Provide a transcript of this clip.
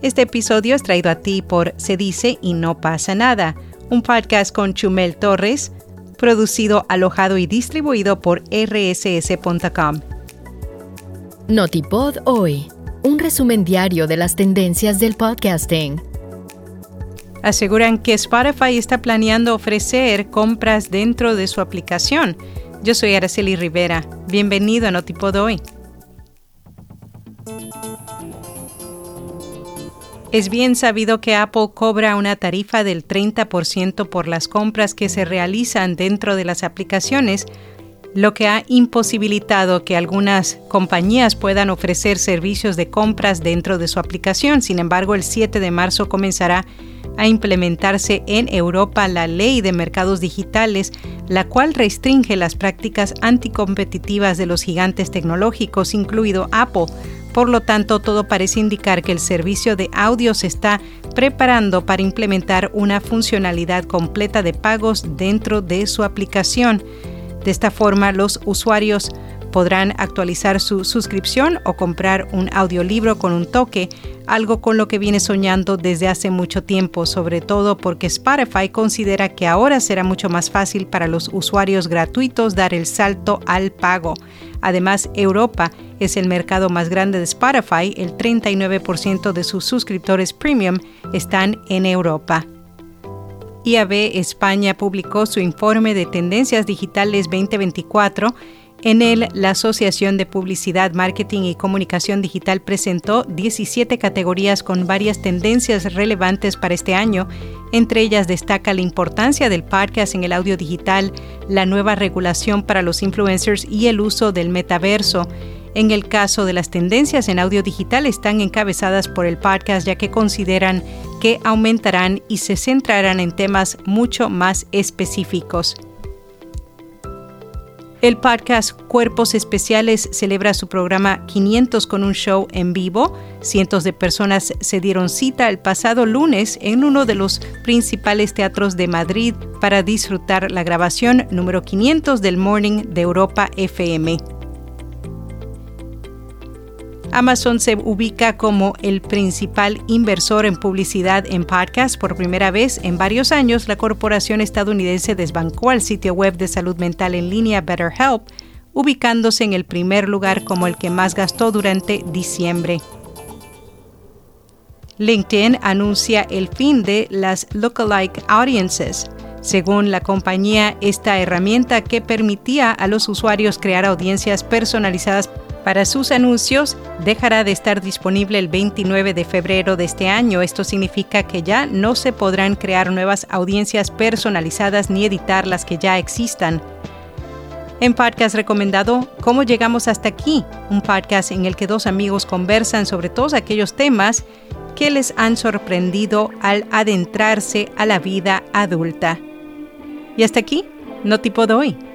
Este episodio es traído a ti por Se dice y no pasa nada, un podcast con Chumel Torres, producido, alojado y distribuido por rss.com. Notipod hoy, un resumen diario de las tendencias del podcasting. Aseguran que Spotify está planeando ofrecer compras dentro de su aplicación. Yo soy Araceli Rivera. Bienvenido a Notipod hoy. Es bien sabido que Apple cobra una tarifa del 30% por las compras que se realizan dentro de las aplicaciones, lo que ha imposibilitado que algunas compañías puedan ofrecer servicios de compras dentro de su aplicación. Sin embargo, el 7 de marzo comenzará a implementarse en Europa la ley de mercados digitales, la cual restringe las prácticas anticompetitivas de los gigantes tecnológicos, incluido Apple, por lo tanto, todo parece indicar que el servicio de audio se está preparando para implementar una funcionalidad completa de pagos dentro de su aplicación. De esta forma, los usuarios podrán actualizar su suscripción o comprar un audiolibro con un toque, algo con lo que viene soñando desde hace mucho tiempo, sobre todo porque Spotify considera que ahora será mucho más fácil para los usuarios gratuitos dar el salto al pago. Además, Europa es el mercado más grande de Spotify, el 39% de sus suscriptores premium están en Europa. IAB España publicó su informe de Tendencias Digitales 2024 en él, la Asociación de Publicidad, Marketing y Comunicación Digital presentó 17 categorías con varias tendencias relevantes para este año. Entre ellas destaca la importancia del podcast en el audio digital, la nueva regulación para los influencers y el uso del metaverso. En el caso de las tendencias en audio digital están encabezadas por el podcast ya que consideran que aumentarán y se centrarán en temas mucho más específicos. El podcast Cuerpos Especiales celebra su programa 500 con un show en vivo. Cientos de personas se dieron cita el pasado lunes en uno de los principales teatros de Madrid para disfrutar la grabación número 500 del Morning de Europa FM. Amazon se ubica como el principal inversor en publicidad en podcast. Por primera vez en varios años, la corporación estadounidense desbancó al sitio web de salud mental en línea BetterHelp, ubicándose en el primer lugar como el que más gastó durante diciembre. LinkedIn anuncia el fin de las lookalike audiences. Según la compañía, esta herramienta que permitía a los usuarios crear audiencias personalizadas para sus anuncios dejará de estar disponible el 29 de febrero de este año. Esto significa que ya no se podrán crear nuevas audiencias personalizadas ni editar las que ya existan. En podcast recomendado ¿Cómo llegamos hasta aquí? Un podcast en el que dos amigos conversan sobre todos aquellos temas que les han sorprendido al adentrarse a la vida adulta. Y hasta aquí, no tipo de hoy.